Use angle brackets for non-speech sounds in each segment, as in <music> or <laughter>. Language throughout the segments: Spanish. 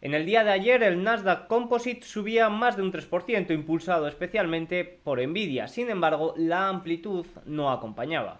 En el día de ayer el Nasdaq Composite subía más de un 3%, impulsado especialmente por Nvidia. Sin embargo, la amplitud no acompañaba.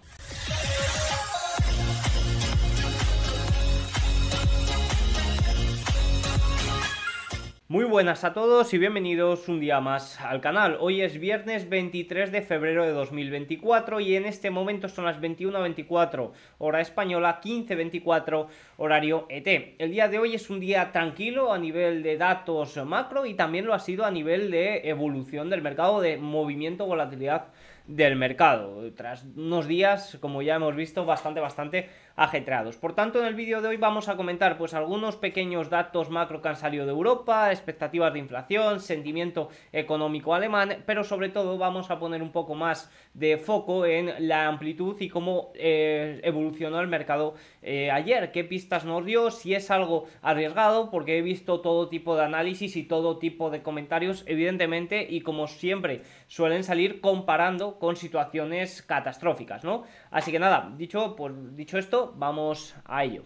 Muy buenas a todos y bienvenidos un día más al canal. Hoy es viernes 23 de febrero de 2024 y en este momento son las 21.24 hora española, 15.24 horario ET. El día de hoy es un día tranquilo a nivel de datos macro y también lo ha sido a nivel de evolución del mercado, de movimiento, volatilidad del mercado, tras unos días, como ya hemos visto, bastante, bastante ajetreados. Por tanto, en el vídeo de hoy vamos a comentar pues algunos pequeños datos macro que han salido de Europa, expectativas de inflación, sentimiento económico alemán, pero sobre todo vamos a poner un poco más de foco en la amplitud y cómo eh, evolucionó el mercado eh, ayer, qué pistas nos dio, si es algo arriesgado, porque he visto todo tipo de análisis y todo tipo de comentarios, evidentemente, y como siempre suelen salir comparando con situaciones catastróficas, ¿no? Así que nada, dicho, pues, dicho esto, vamos a ello.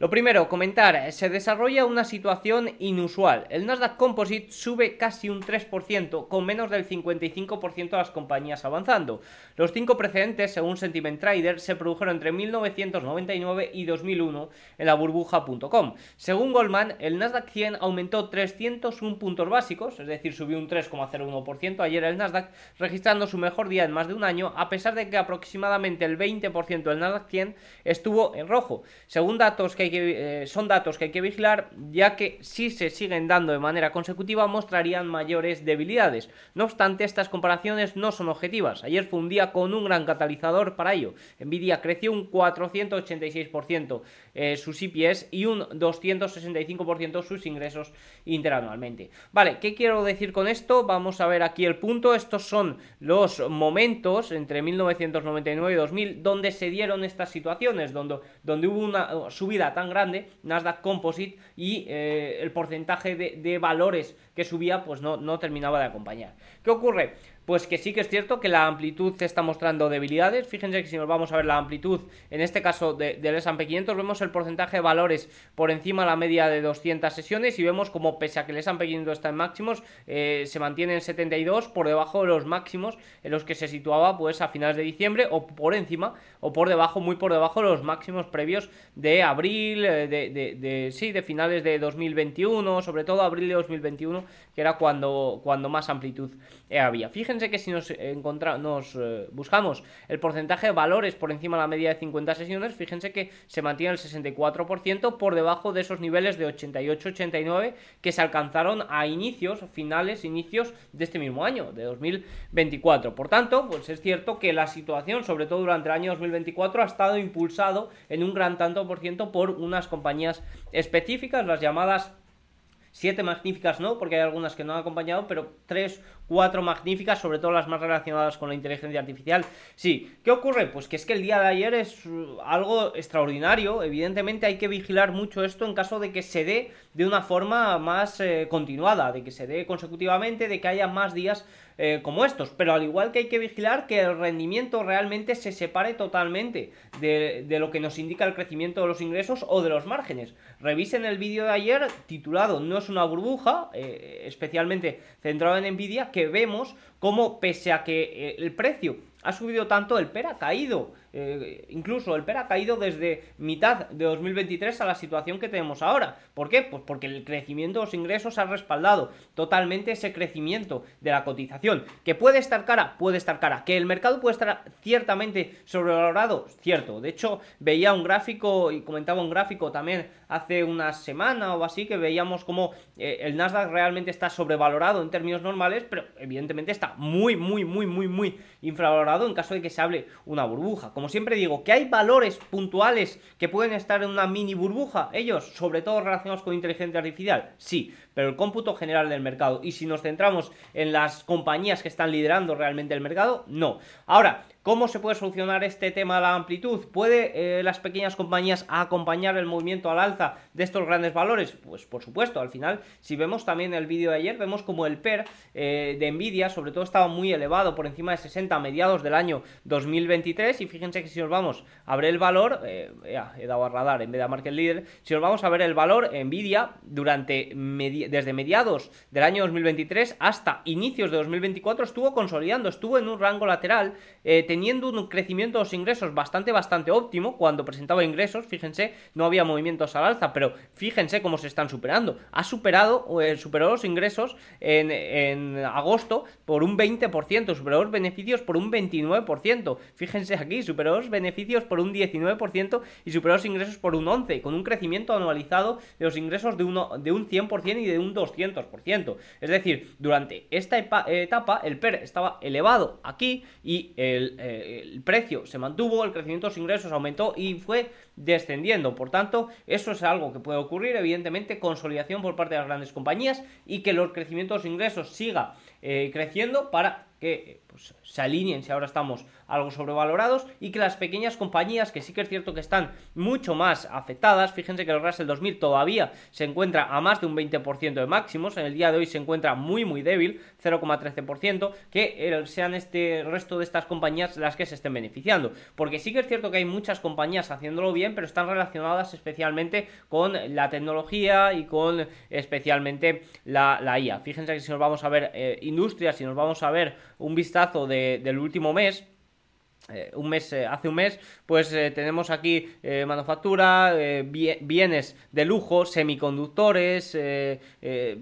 Lo primero, comentar, se desarrolla una situación inusual. El Nasdaq Composite sube casi un 3%, con menos del 55% de las compañías avanzando. Los cinco precedentes, según Sentiment Trader, se produjeron entre 1999 y 2001 en la burbuja.com. Según Goldman, el Nasdaq 100 aumentó 301 puntos básicos, es decir, subió un 3,01% ayer el Nasdaq, registrando su mejor día en más de un año, a pesar de que aproximadamente el 20% del Nasdaq 100 estuvo en rojo. Según datos que eh, son datos que hay que vigilar, ya que si se siguen dando de manera consecutiva mostrarían mayores debilidades. No obstante, estas comparaciones no son objetivas. Ayer fue un día con un gran catalizador para ello. Nvidia creció un 486% eh, sus IPS y un 265% sus ingresos interanualmente. Vale, ¿qué quiero decir con esto? Vamos a ver aquí el punto. Estos son los momentos entre 1999 y 2000 donde se dieron estas situaciones, donde, donde hubo una subida tan grande, Nasdaq Composite, y eh, el porcentaje de, valores que subía pues no, no terminaba de acompañar. ¿Qué ocurre? Pues que sí que es cierto que la amplitud está mostrando debilidades. Fíjense que si nos vamos a ver la amplitud, en este caso del S&P 500, vemos el porcentaje de valores por encima de la media de 200 sesiones y vemos como pese a que el S&P 500 está en máximos, eh, se mantiene en 72 por debajo de los máximos en los que se situaba pues a finales de diciembre o por encima o por debajo, muy por debajo de los máximos previos de abril, eh, de, de, sí, de finales de 2021, sobre todo abril de 2021, que era cuando, cuando más amplitud había. Fíjense que si nos, nos eh, buscamos el porcentaje de valores por encima de la media de 50 sesiones, fíjense que se mantiene el 64% por debajo de esos niveles de 88-89 que se alcanzaron a inicios, finales, inicios de este mismo año, de 2024. Por tanto, pues es cierto que la situación, sobre todo durante el año 2024, ha estado impulsado en un gran tanto por ciento por unas compañías específicas, las llamadas Siete magníficas no, porque hay algunas que no han acompañado, pero tres, cuatro magníficas, sobre todo las más relacionadas con la inteligencia artificial. Sí, ¿qué ocurre? Pues que es que el día de ayer es uh, algo extraordinario. Evidentemente hay que vigilar mucho esto en caso de que se dé de una forma más eh, continuada, de que se dé consecutivamente, de que haya más días eh, como estos. Pero al igual que hay que vigilar que el rendimiento realmente se separe totalmente de, lo que nos indica el crecimiento de los ingresos o de los márgenes. Revisen el vídeo de ayer titulado No es una burbuja, eh, especialmente centrado en Nvidia, que vemos cómo pese a que eh, el precio ha subido tanto, el PER ha caído. Eh, incluso el PER ha caído desde mitad de 2023 a la situación que tenemos ahora. ¿Por qué? Pues porque el crecimiento de los ingresos ha respaldado totalmente ese crecimiento de la cotización. ¿Que puede estar cara? Puede estar cara. ¿Que el mercado puede estar ciertamente sobrevalorado? Cierto. De hecho, veía un gráfico y comentaba un gráfico también hace una semana o así que veíamos como eh, el Nasdaq realmente está sobrevalorado en términos normales, pero evidentemente está muy, muy, muy, muy, muy infravalorado en caso de que se hable una burbuja. Como siempre digo, que hay valores puntuales que pueden estar en una mini burbuja, ellos, sobre todo relacionados con inteligencia artificial, sí, pero el cómputo general del mercado, y si nos centramos en las compañías que están liderando realmente el mercado, no. Ahora, ¿Cómo se puede solucionar este tema de la amplitud? ¿Puede eh, las pequeñas compañías acompañar el movimiento al alza de estos grandes valores? Pues por supuesto, al final, si vemos también el vídeo de ayer, vemos como el PER eh, de Nvidia, sobre todo, estaba muy elevado, por encima de 60 a mediados del año 2023. Y fíjense que si nos vamos a ver el valor, eh, he dado a radar en vez de a market leader, si nos vamos a ver el valor, Nvidia, durante desde mediados del año 2023 hasta inicios de 2024, estuvo consolidando, estuvo en un rango lateral, un crecimiento de los ingresos bastante, bastante óptimo. Cuando presentaba ingresos, fíjense, no había movimientos al alza, pero fíjense cómo se están superando. Ha superado, eh, superó los ingresos en, en, agosto por un 20%, superó los beneficios por un 29%. Fíjense aquí, superó los beneficios por un 19% y superó los ingresos por un 11%, con un crecimiento anualizado de los ingresos de, uno, de un 100% y de un 200%. Es decir, durante esta etapa el PER estaba elevado aquí y el, eh, el precio se mantuvo, el crecimiento de los ingresos aumentó y fue descendiendo. Por tanto, eso es algo que puede ocurrir, evidentemente, consolidación por parte de las grandes compañías y que los crecimientos de ingresos siga eh, creciendo para que pues, se alineen si ahora estamos algo sobrevalorados y que las pequeñas compañías que sí que es cierto que están mucho más afectadas, fíjense que el Russell 2000 todavía se encuentra a más de un 20% de máximos, en el día de hoy se encuentra muy muy débil, 0,13%, que sean este resto de estas compañías las que se estén beneficiando, porque sí que es cierto que hay muchas compañías haciéndolo bien, pero están relacionadas especialmente con la tecnología y con especialmente la, IA. Fíjense que si nos vamos a ver eh, industrias, si nos vamos a ver un vistazo del último mes, eh, un mes, eh, hace un mes, pues eh, tenemos aquí manufactura, bienes de lujo, semiconductores,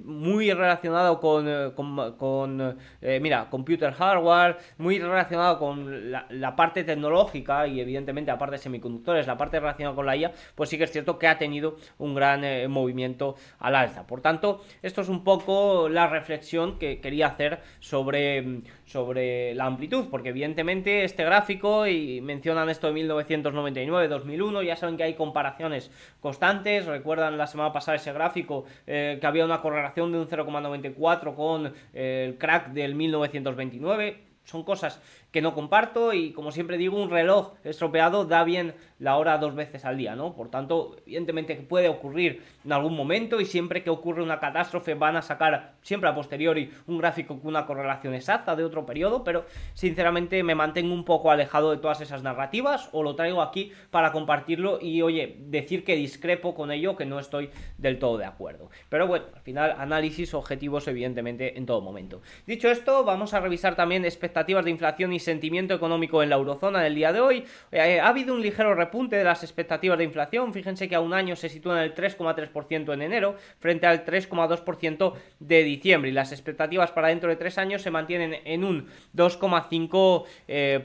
muy relacionado con, con, mira, computer hardware, muy relacionado con la, parte tecnológica y evidentemente la parte de semiconductores, la parte relacionada con la IA, pues sí que es cierto que ha tenido un gran movimiento al alza. Por tanto, esto es un poco la reflexión que quería hacer sobre, sobre la amplitud, porque evidentemente este gráfico y mencionan esto de 1999, 2001, ya saben que hay comparaciones constantes, recuerdan la semana pasada ese gráfico eh, que había una correlación de un 0,94 con eh, el crack del 1929, son cosas que no comparto y como siempre digo, un reloj estropeado da bien la hora dos veces al día, ¿no? Por tanto, evidentemente puede ocurrir en algún momento y siempre que ocurre una catástrofe van a sacar siempre a posteriori un gráfico con una correlación exacta de otro periodo, pero sinceramente me mantengo un poco alejado de todas esas narrativas o lo traigo aquí para compartirlo y oye, decir que discrepo con ello, que no estoy del todo de acuerdo. Pero bueno, al final análisis objetivos evidentemente en todo momento. Dicho esto, vamos a revisar también expectativas de inflación y sentimiento económico en la eurozona del día de hoy. Eh, ha habido un ligero repunte de las expectativas de inflación. Fíjense que a un año se sitúa en el 3,3% en enero frente al 3,2% de diciembre. Y las expectativas para dentro de tres años se mantienen en un 2,5%. Eh,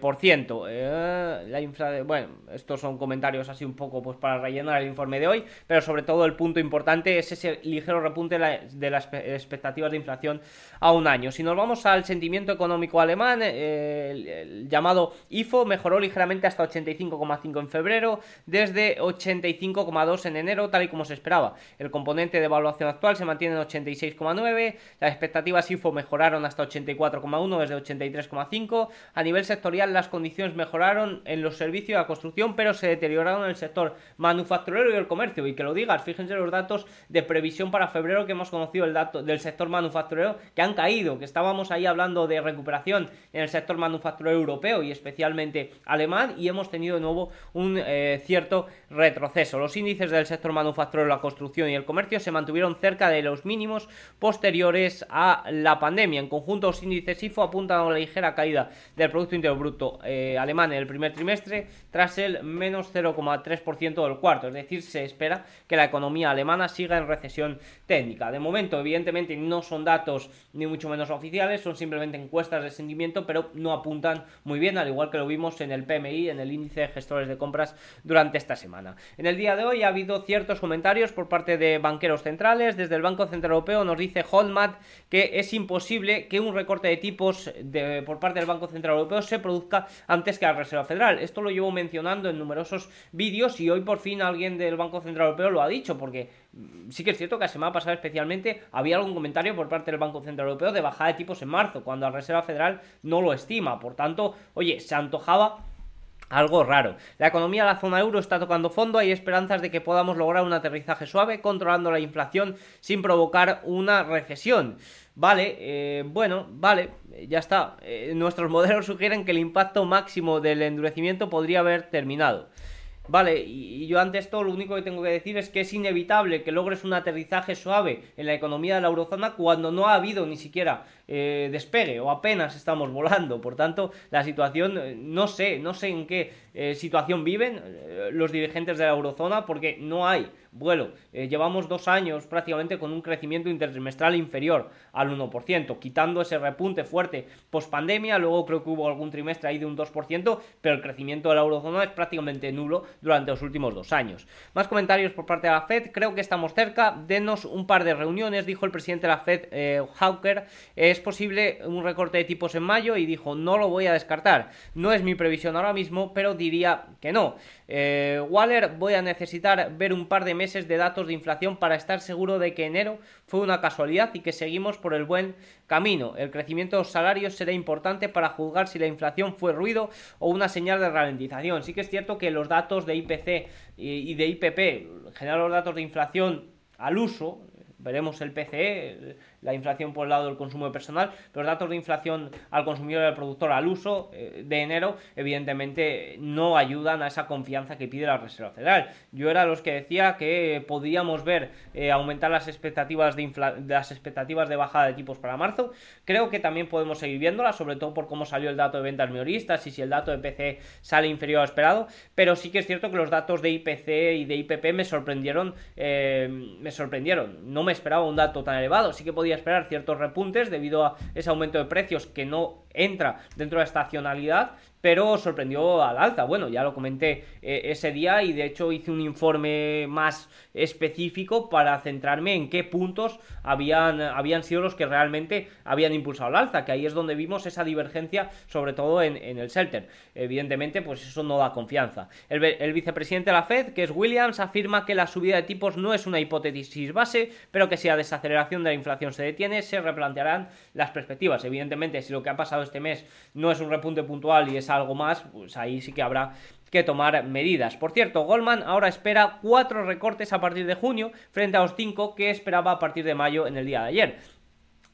eh. Bueno, estos son comentarios así un poco pues para rellenar el informe de hoy, pero sobre todo el punto importante es ese ligero repunte de, las expectativas de inflación a un año. Si nos vamos al sentimiento económico alemán, el llamado IFO mejoró ligeramente hasta 85,5 en febrero, desde 85,2 en enero, tal y como se esperaba. El componente de evaluación actual se mantiene en 86,9, las expectativas IFO mejoraron hasta 84,1 desde 83,5. A nivel sectorial las condiciones mejoraron en los servicios de la construcción, pero se deterioraron en el sector manufacturero y el comercio. Y que lo digas, fíjense los datos de previsión para febrero que hemos conocido el dato del sector manufacturero que han caído, que estábamos ahí hablando de recuperación en el sector manufacturero europeo y especialmente alemán y hemos tenido de nuevo un eh, cierto retroceso. Los índices del sector manufacturero, la construcción y el comercio se mantuvieron cerca de los mínimos posteriores a la pandemia. En conjunto, los índices IFO apuntan a una ligera caída del Producto Interior Bruto eh, alemán en el primer trimestre tras el menos 0,3% del cuarto. Es decir, se espera que la economía alemana siga en recesión técnica. De momento, evidentemente, no son datos ni mucho menos oficiales, son simplemente encuestas de sentimiento, pero no apuntan muy bien, al igual que lo vimos en el PMI, en el índice de gestores de compras durante esta semana. En el día de hoy ha habido ciertos comentarios por parte de banqueros centrales. Desde el Banco Central Europeo nos dice Holmat que es imposible que un recorte de tipos de, por parte del Banco Central Europeo se produzca antes que la Reserva Federal. Esto lo llevo mencionando en numerosos vídeos y hoy por fin alguien del Banco Central Europeo lo ha dicho, porque Sí que es cierto que la semana pasada especialmente había algún comentario por parte del Banco Central Europeo de bajada de tipos en marzo, cuando la Reserva Federal no lo estima. Por tanto, oye, se antojaba algo raro. La economía de la zona euro está tocando fondo, hay esperanzas de que podamos lograr un aterrizaje suave, controlando la inflación sin provocar una recesión. Vale, eh, bueno, vale, ya está. Eh, nuestros modelos <laughs> sugieren que el impacto máximo del endurecimiento podría haber terminado. Vale, y, yo ante esto lo único que tengo que decir es que es inevitable que logres un aterrizaje suave en la economía de la eurozona cuando no ha habido ni siquiera eh, despegue o apenas estamos volando. Por tanto, la situación, eh, no sé, no sé en qué eh, situación viven los dirigentes de la eurozona porque no hay vuelo. llevamos dos años prácticamente con un crecimiento intertrimestral inferior al 1%, quitando ese repunte fuerte post pandemia. Luego creo que hubo algún trimestre ahí de un 2%, pero el crecimiento de la eurozona es prácticamente nulo durante los últimos dos años. Más comentarios por parte de la Fed. Creo que estamos cerca. Denos un par de reuniones, dijo el presidente de la Fed, Hawker. Es posible un recorte de tipos en mayo y dijo no lo voy a descartar. No es mi previsión ahora mismo, pero diría que no. Eh, Waller, voy a necesitar ver un par de meses de datos de inflación para estar seguro de que enero fue una casualidad y que seguimos por el buen camino. El crecimiento de los salarios será importante para juzgar si la inflación fue ruido o una señal de ralentización. Sí que es cierto que los datos de IPC y de IPP, en general los datos de inflación al uso, veremos el PCE, la inflación por el lado del consumo personal, pero los datos de inflación al consumidor y al productor al uso eh, de enero, evidentemente no ayudan a esa confianza que pide la Reserva Federal. Yo era los que decía que podríamos ver eh, aumentar las expectativas de, las expectativas de bajada de tipos para marzo. Creo que también podemos seguir viéndolas, sobre todo por cómo salió el dato de ventas minoristas y si el dato de PC sale inferior a esperado, pero sí que es cierto que los datos de IPC y de IPP me sorprendieron, eh, me sorprendieron. No me esperaba un dato tan elevado, sí que podía esperar ciertos repuntes debido a ese aumento de precios que no entra dentro de la estacionalidad pero sorprendió al alza. Bueno, ya lo comenté eh, ese día y de hecho hice un informe más específico para centrarme en qué puntos habían, habían sido los que realmente habían impulsado al alza, que ahí es donde vimos esa divergencia, sobre todo en, el shelter. Evidentemente, pues eso no da confianza. El, el, vicepresidente de la Fed, que es Williams, afirma que la subida de tipos no es una hipótesis base, pero que si la desaceleración de la inflación se detiene, se replantearán las perspectivas. Evidentemente, si lo que ha pasado este mes no es un repunte puntual y es algo más, pues ahí sí que habrá que tomar medidas. Por cierto, Goldman ahora espera cuatro recortes a partir de junio frente a los cinco que esperaba a partir de mayo en el día de ayer.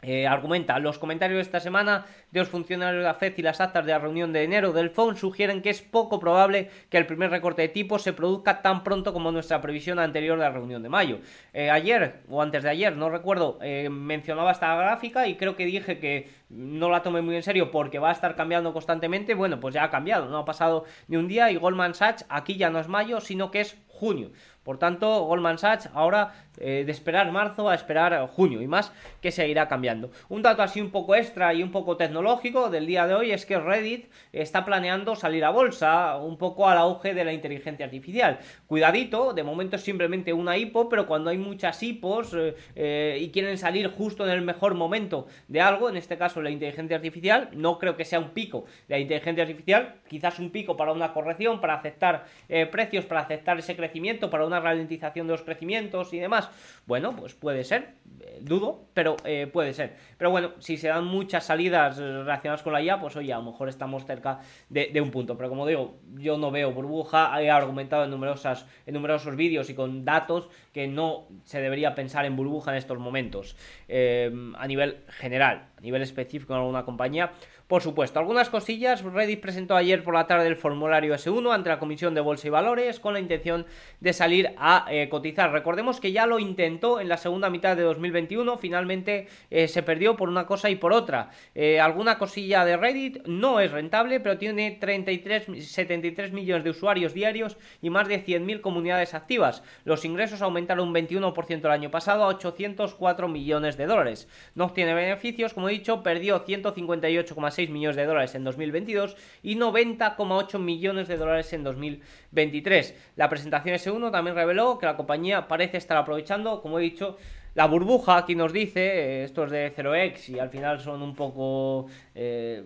Eh, argumenta, los comentarios de esta semana de los funcionarios de la FED y las actas de la reunión de enero del FON sugieren que es poco probable que el primer recorte de tipo se produzca tan pronto como nuestra previsión anterior de la reunión de mayo. Eh, ayer, o antes de ayer, no recuerdo, eh, mencionaba esta gráfica y creo que dije que no la tomé muy en serio porque va a estar cambiando constantemente. Bueno, pues ya ha cambiado, no ha pasado ni un día y Goldman Sachs aquí ya no es mayo, sino que es junio. Por tanto, Goldman Sachs ahora eh, de esperar marzo a esperar junio y más que seguirá cambiando. Un dato así un poco extra y un poco tecnológico del día de hoy es que Reddit está planeando salir a bolsa un poco al auge de la inteligencia artificial. Cuidadito, de momento es simplemente una hipo, pero cuando hay muchas hipos eh, eh, y quieren salir justo en el mejor momento de algo, en este caso la inteligencia artificial, no creo que sea un pico de la inteligencia artificial, quizás un pico para una corrección, para aceptar precios, para aceptar ese crecimiento, para una ralentización de los crecimientos y demás. Bueno, pues puede ser, eh, dudo, pero eh, puede ser. Pero bueno, si se dan muchas salidas relacionadas con la IA, pues oye, a lo mejor estamos cerca de, un punto. Pero como digo, yo no veo burbuja, he argumentado en, numerosas, en numerosos vídeos y con datos que no se debería pensar en burbuja en estos momentos eh, a nivel general, a nivel específico en alguna compañía. Por supuesto, algunas cosillas. Reddit presentó ayer por la tarde el formulario S1 ante la Comisión de Bolsa y Valores con la intención de salir a eh, cotizar. Recordemos que ya lo intentó en la segunda mitad de 2021, finalmente eh, se perdió por una cosa y por otra. Eh, alguna cosilla de Reddit no es rentable, pero tiene 33, 73 millones de usuarios diarios y más de 100.000 comunidades activas. Los ingresos aumentaron un 21% el año pasado a 804 millones de dólares. No obtiene beneficios, como he dicho, perdió 158,6 millones de dólares en 2022 y 90,8 millones de dólares en 2023. La presentación S1 también reveló que la compañía parece estar aprovechando, como he dicho, la burbuja, aquí nos dice, eh, esto es de 0x y al final son un poco... Eh,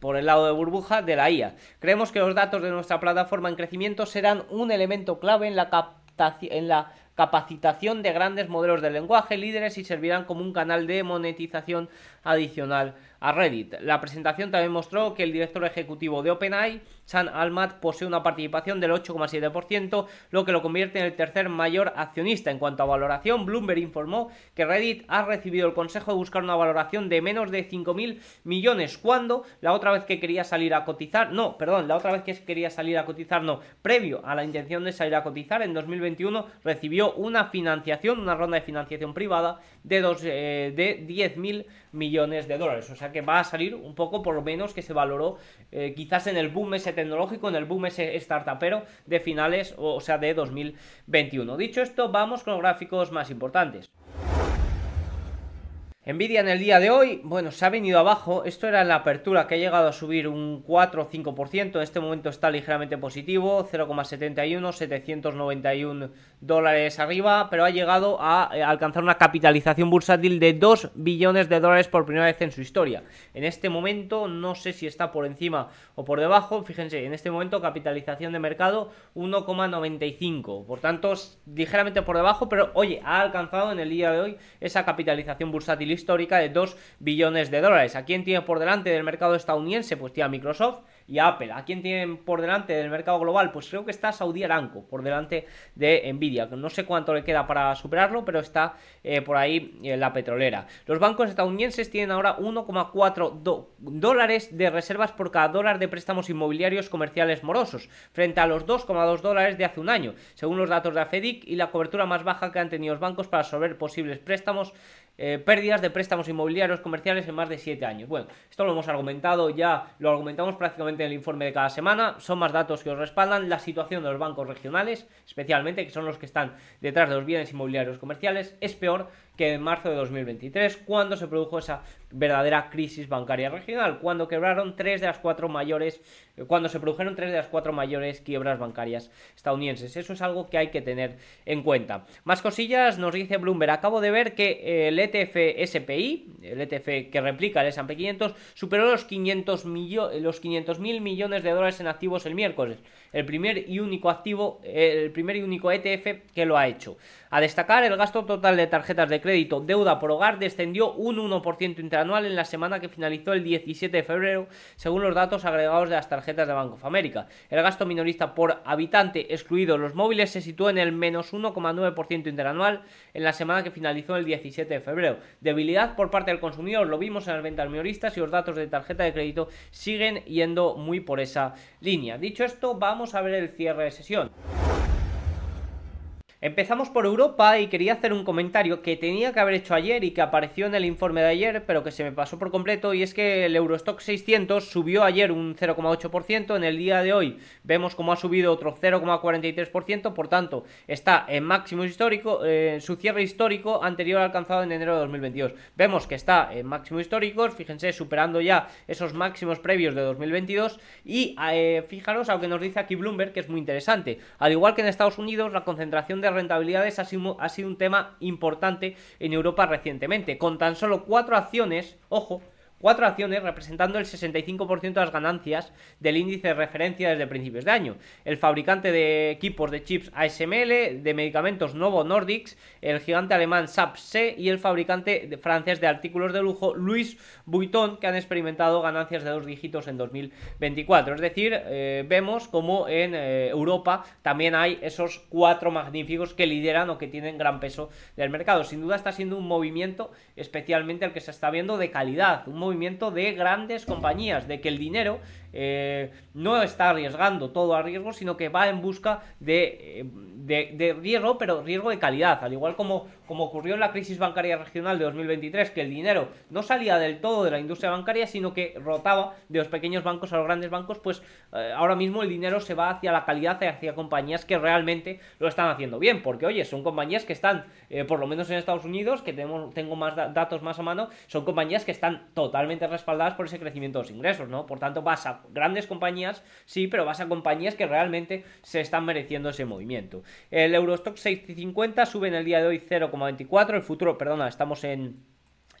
por el lado de burbuja de la IA. Creemos que los datos de nuestra plataforma en crecimiento serán un elemento clave en la, en la capacitación de grandes modelos de lenguaje líderes y servirán como un canal de monetización adicional a Reddit. La presentación también mostró que el director ejecutivo de OpenAI, Sam Almat, posee una participación del 8,7%, lo que lo convierte en el tercer mayor accionista. En cuanto a valoración, Bloomberg informó que Reddit ha recibido el consejo de buscar una valoración de menos de 5.000 millones, cuando la otra vez que quería salir a cotizar, no, perdón, la otra vez que quería salir a cotizar, no, previo a la intención de salir a cotizar en 2021, recibió una financiación, una ronda de financiación privada de, dos, eh, de 10.000 millones de dólares. O sea que va a salir un poco por lo menos que se valoró eh, quizás en el boom ese tecnológico, en el boom ese startupero de finales, o sea, de 2021. Dicho esto, vamos con los gráficos más importantes. Nvidia en el día de hoy, bueno, se ha venido abajo. Esto era la apertura que ha llegado a subir un 4 o 5%. En este momento está ligeramente positivo, 0,71, 791 dólares arriba, pero ha llegado a eh, alcanzar una capitalización bursátil de 2 billones de dólares por primera vez en su historia. En este momento, no sé si está por encima o por debajo. Fíjense, en este momento, capitalización de mercado 1,95. Por tanto, ligeramente por debajo, pero oye, ha alcanzado en el día de hoy esa capitalización bursátil histórica de 2 billones de dólares. ¿A quién tiene por delante del mercado estadounidense? Pues tiene a Microsoft y Apple. ¿A quién tienen por delante del mercado global? Pues creo que está Saudi Aramco por delante de Nvidia. No sé cuánto le queda para superarlo, pero está eh, por ahí eh, la petrolera. Los bancos estadounidenses tienen ahora 1,4 dólares de reservas por cada dólar de préstamos inmobiliarios comerciales morosos, frente a los 2,2 dólares de hace un año, según los datos de AFEDIC y la cobertura más baja que han tenido los bancos para resolver posibles préstamos eh, pérdidas de préstamos inmobiliarios comerciales en más de 7 años. Bueno, esto lo hemos argumentado ya, lo argumentamos prácticamente en el informe de cada semana, son más datos que os respaldan la situación de los bancos regionales, especialmente que son los que están detrás de los bienes inmobiliarios comerciales, es peor que en marzo de 2023, cuando se produjo esa verdadera crisis bancaria regional, cuando quebraron tres de las cuatro mayores, eh, cuando se produjeron tres de las cuatro mayores quiebras bancarias estadounidenses. Eso es algo que hay que tener en cuenta. Más cosillas, nos dice Bloomberg. Acabo de ver que eh, el ETF SPI, el ETF que replica el S&P 500, superó los 500 los 500 mil millones de dólares en activos el miércoles. El primer y único activo, el primer y único ETF que lo ha hecho. A destacar, el gasto total de tarjetas de crédito deuda por hogar descendió un 1% interanual en la semana que finalizó el 17 de febrero, según los datos agregados de las tarjetas de Bank of America. El gasto minorista por habitante, excluido los móviles, se situó en el menos 1,9% interanual en la semana que finalizó el 17 de febrero. Debilidad por parte del consumidor, lo vimos en las ventas minoristas y los datos de tarjeta de crédito siguen yendo muy por esa línea. Dicho esto, vamos a ver el cierre de sesión. Empezamos por Europa y quería hacer un comentario que tenía que haber hecho ayer y que apareció en el informe de ayer, pero que se me pasó por completo, y es que el Eurostock 600 subió ayer un 0,8%, en el día de hoy vemos como ha subido otro 0,43%, por tanto está en máximo histórico, eh, su cierre histórico anterior alcanzado en enero de 2022. Vemos que está en máximos históricos, fíjense, superando ya esos máximos previos de 2022, y eh, fijaros a lo que nos dice aquí Bloomberg, que es muy interesante. Al igual que en Estados Unidos, la concentración de rentabilidades ha sido, ha sido un tema importante en Europa recientemente, con tan solo cuatro acciones, ojo, Cuatro acciones representando el 65% de las ganancias del índice de referencia desde principios de año. El fabricante de equipos de chips ASML, de medicamentos Novo Nordics, el gigante alemán SAP-C y el fabricante francés de artículos de lujo Louis Vuitton, que han experimentado ganancias de dos dígitos en 2024. Es decir, eh, vemos como en eh, Europa también hay esos cuatro magníficos que lideran o que tienen gran peso del mercado. Sin duda está siendo un movimiento especialmente el que se está viendo de calidad, movimiento de grandes compañías, de que el dinero eh, no está arriesgando todo a riesgo, sino que va en busca de, de, riesgo, pero riesgo de calidad, al igual como, como ocurrió en la crisis bancaria regional de 2023, que el dinero no salía del todo de la industria bancaria, sino que rotaba de los pequeños bancos a los grandes bancos, pues eh, ahora mismo el dinero se va hacia la calidad y hacia compañías que realmente lo están haciendo bien, porque oye, son compañías que están, eh, por lo menos en Estados Unidos, que tengo más datos más a mano, son compañías que están totalmente respaldadas por ese crecimiento de los ingresos, ¿no? Por tanto, vas a grandes compañías, sí, pero vas a compañías que realmente se están mereciendo ese movimiento. El Eurostock 650 sube en el día de hoy 0,24, el futuro, perdona, estamos en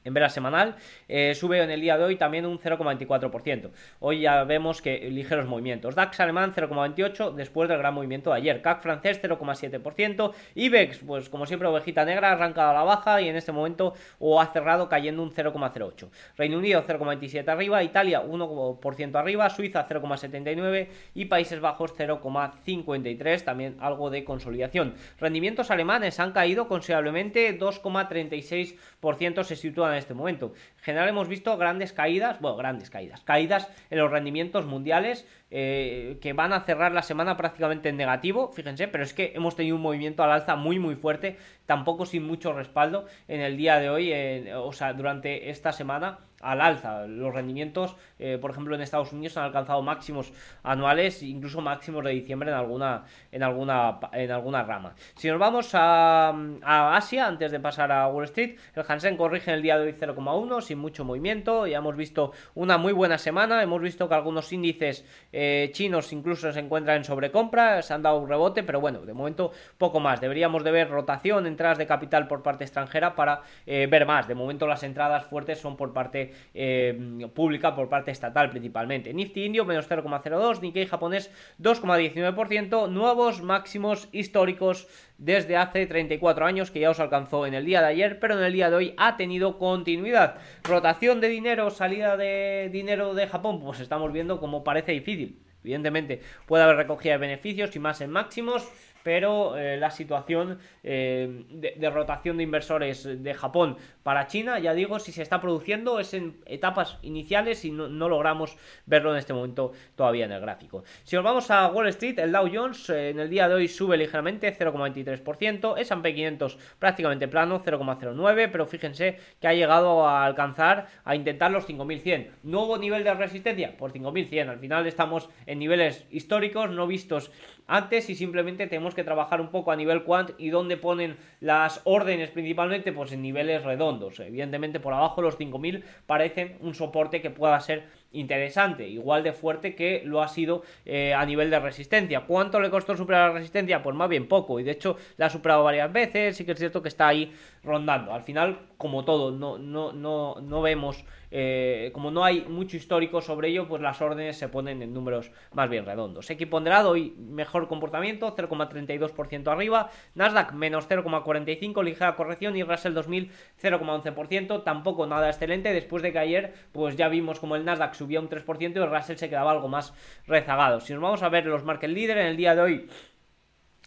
en vela semanal, eh, sube en el día de hoy también un 0,24%. Hoy ya vemos que ligeros movimientos. DAX alemán 0,28% después del gran movimiento de ayer. CAC francés 0,7%. IBEX, pues como siempre, ovejita negra, arrancado a la baja y en este momento o ha cerrado cayendo un 0,08%. Reino Unido 0,27% arriba, Italia 1% arriba, Suiza 0,79% y Países Bajos 0,53%, también algo de consolidación. Rendimientos alemanes han caído considerablemente, 2,36% se sitúan en este momento. En general hemos visto grandes caídas, bueno, grandes caídas, caídas en los rendimientos mundiales eh, que van a cerrar la semana prácticamente en negativo, fíjense, pero es que hemos tenido un movimiento al alza muy muy fuerte, tampoco sin mucho respaldo en el día de hoy, o sea, durante esta semana al alza. Los rendimientos, eh, por ejemplo, en Estados Unidos han alcanzado máximos anuales, incluso máximos de diciembre en alguna, en alguna, en alguna rama. Si nos vamos a, Asia, antes de pasar a Wall Street, el Hansen corrige en el día de hoy 0,1, sin mucho movimiento. Ya hemos visto una muy buena semana, hemos visto que algunos índices eh, chinos incluso se encuentran en sobrecompra, se han dado un rebote, pero bueno, de momento poco más. Deberíamos de ver rotación, entradas de capital por parte extranjera para eh, ver más. De momento las entradas fuertes son por parte eh, pública por parte estatal principalmente. Nifty indio menos 0,02, Nikkei japonés 2,19%, nuevos máximos históricos desde hace 34 años que ya os alcanzó en el día de ayer, pero en el día de hoy ha tenido continuidad. Rotación de dinero, salida de dinero de Japón, pues estamos viendo como parece difícil. Evidentemente puede haber recogida de beneficios y más en máximos pero eh, la situación eh, de, rotación de inversores de Japón para China, ya digo, si se está produciendo es en etapas iniciales y no, logramos verlo en este momento todavía en el gráfico. Si nos vamos a Wall Street, el Dow Jones eh, en el día de hoy sube ligeramente 0,23%, S&P 500 prácticamente plano 0,09, pero fíjense que ha llegado a alcanzar, a intentar los 5.100. Nuevo nivel de resistencia por 5.100, al final estamos en niveles históricos no vistos antes y simplemente tenemos que trabajar un poco a nivel quant y dónde ponen las órdenes principalmente pues en niveles redondos. Evidentemente por abajo los 5000 parecen un soporte que pueda ser interesante, igual de fuerte que lo ha sido eh, a nivel de resistencia. ¿Cuánto le costó superar la resistencia? Pues más bien poco, y de hecho la ha superado varias veces, sí que es cierto que está ahí rondando. Al final, como todo, no, no, no, no vemos, eh, como no hay mucho histórico sobre ello, pues las órdenes se ponen en números más bien redondos. Equiponderado y mejor comportamiento, 0,32% arriba, Nasdaq menos 0,45, ligera corrección y Russell 2000 0,11%, tampoco nada excelente, después de que ayer pues ya vimos como el Nasdaq subía un 3% y el Russell se quedaba algo más rezagado. Si nos vamos a ver los market leader en el día de hoy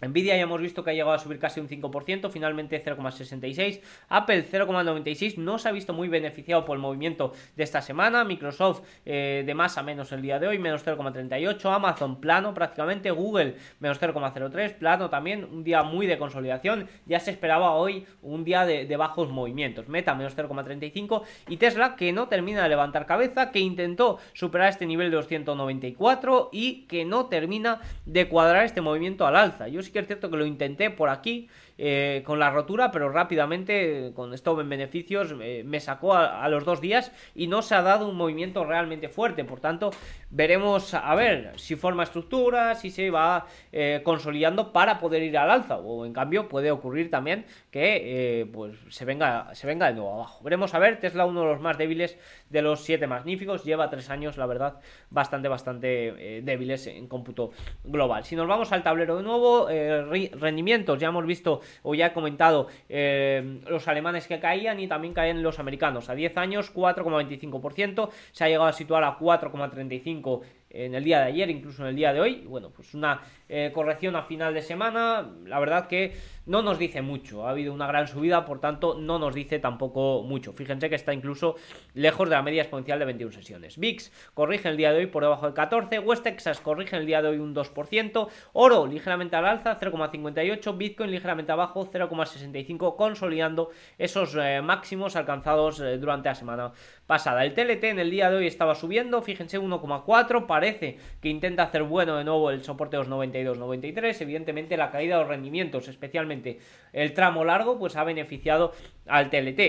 Nvidia ya hemos visto que ha llegado a subir casi un 5%, finalmente 0,66. Apple 0,96. No se ha visto muy beneficiado por el movimiento de esta semana. Microsoft eh, de más a menos el día de hoy, menos 0,38. Amazon plano prácticamente. Google menos 0,03. Plano también. Un día muy de consolidación. Ya se esperaba hoy un día de, bajos movimientos. Meta menos 0,35. Y Tesla que no termina de levantar cabeza, que intentó superar este nivel de 294 y que no termina de cuadrar este movimiento al alza. Yo que es cierto que lo intenté por aquí eh, con la rotura, pero rápidamente con stop en beneficios eh, me sacó a, los dos días y no se ha dado un movimiento realmente fuerte. Por tanto, veremos a ver si forma estructura, si se va eh, consolidando para poder ir al alza. O en cambio puede ocurrir también que pues se venga, se venga de nuevo abajo. Veremos a ver, Tesla uno de los más débiles de los siete magníficos. Lleva tres años, la verdad, bastante, bastante débiles en cómputo global. Si nos vamos al tablero de nuevo, rendimientos, ya hemos visto o ya he comentado eh, los alemanes que caían y también caen los americanos. A 10 años 4,25%, se ha llegado a situar a 4,35% en el día de ayer, incluso en el día de hoy. Bueno, pues una eh, corrección a final de semana, la verdad que no nos dice mucho. Ha habido una gran subida, por tanto, no nos dice tampoco mucho. Fíjense que está incluso lejos de la media exponencial de 21 sesiones. VIX corrige el día de hoy por debajo de 14, West Texas corrige el día de hoy un 2%, Oro ligeramente al alza, 0,58, Bitcoin ligeramente abajo, 0,65, consolidando esos eh, máximos alcanzados eh, durante la semana pasada. El TLT en el día de hoy estaba subiendo, fíjense 1,4, parece que intenta hacer bueno de nuevo el soporte de los 92-93, evidentemente la caída de los rendimientos, especialmente el tramo largo, pues ha beneficiado al TLT.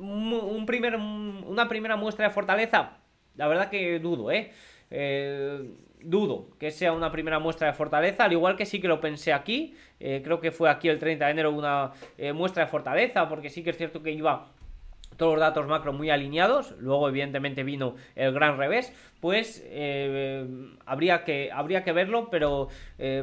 Un primer, una primera muestra de fortaleza, la verdad que dudo, ¿eh? eh dudo que sea una primera muestra de fortaleza, al igual que sí que lo pensé aquí, eh, creo que fue aquí el 30 de enero una eh, muestra de fortaleza, porque sí que es cierto que iba todos los datos macro muy alineados, luego evidentemente vino el gran revés, pues eh, habría, que, habría que verlo, pero eh,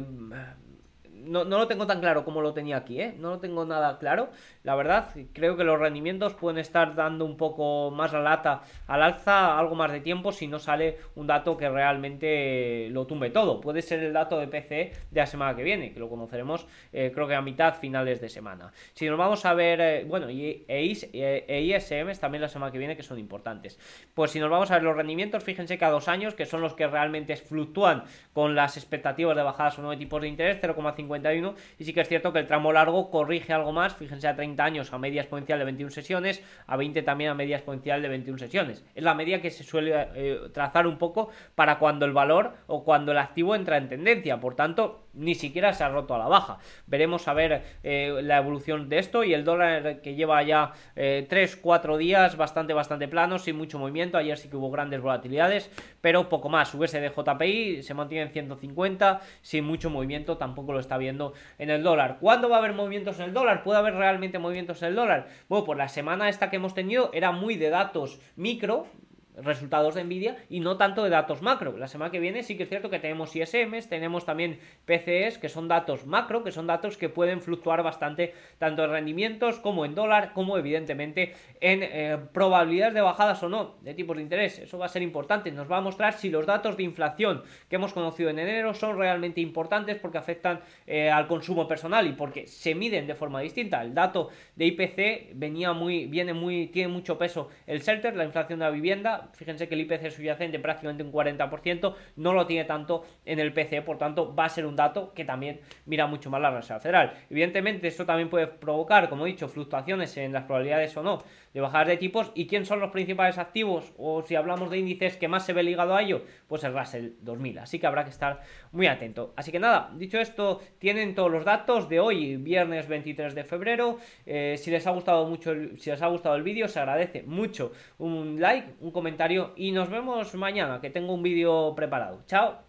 no, no, lo tengo tan claro como lo tenía aquí, ¿eh? No lo tengo nada claro. La verdad, creo que los rendimientos pueden estar dando un poco más la lata al alza, algo más de tiempo, si no sale un dato que realmente lo tumbe todo. Puede ser el dato de PCE de la semana que viene, que lo conoceremos eh, creo que a mitad, finales de semana. Si nos vamos a ver, eh, bueno, y e, e ISMs también la semana que viene, que son importantes. Pues si nos vamos a ver los rendimientos, fíjense que a dos años, que son los que realmente fluctúan con las expectativas de bajadas o de tipos de interés, 0,5 y sí que es cierto que el tramo largo corrige algo más, fíjense a 30 años a media exponencial de 21 sesiones, a 20 también a media exponencial de 21 sesiones. Es la media que se suele eh, trazar un poco para cuando el valor o cuando el activo entra en tendencia, por tanto ni siquiera se ha roto a la baja. Veremos a ver eh, la evolución de esto y el dólar que lleva ya 3-4 eh, días bastante, bastante plano, sin mucho movimiento. Ayer sí que hubo grandes volatilidades, pero poco más. de JPI se mantiene en 150, sin mucho movimiento, tampoco lo está viendo en el dólar. ¿Cuándo va a haber movimientos en el dólar? ¿Puede haber realmente movimientos en el dólar? Bueno, pues la semana esta que hemos tenido era muy de datos micro, resultados de Nvidia y no tanto de datos macro. La semana que viene sí que es cierto que tenemos ISMs, tenemos también PCEs, que son datos macro, que son datos que pueden fluctuar bastante tanto en rendimientos como en dólar, como evidentemente en eh, probabilidades de bajadas o no de tipos de interés. Eso va a ser importante. Nos va a mostrar si los datos de inflación que hemos conocido en enero son realmente importantes porque afectan eh, al consumo personal y porque se miden de forma distinta. El dato de IPC venía muy, viene muy, tiene mucho peso el shelter, la inflación de la vivienda, fíjense que el IPC subyacente prácticamente un 40%, no lo tiene tanto en el PC, por tanto va a ser un dato que también mira mucho más la Reserva Federal. Evidentemente esto también puede provocar, como he dicho, fluctuaciones en las probabilidades o no de bajar de tipos. ¿Y quién son los principales activos? O si hablamos de índices que más se ve ligado a ello, pues el Russell 2000. Así que habrá que estar muy atento. Así que nada, dicho esto, tienen todos los datos de hoy, viernes 23 de febrero. Eh, si les ha gustado mucho, si les ha gustado el vídeo, se agradece mucho un like, un y nos vemos mañana, que tengo un vídeo preparado. Chao.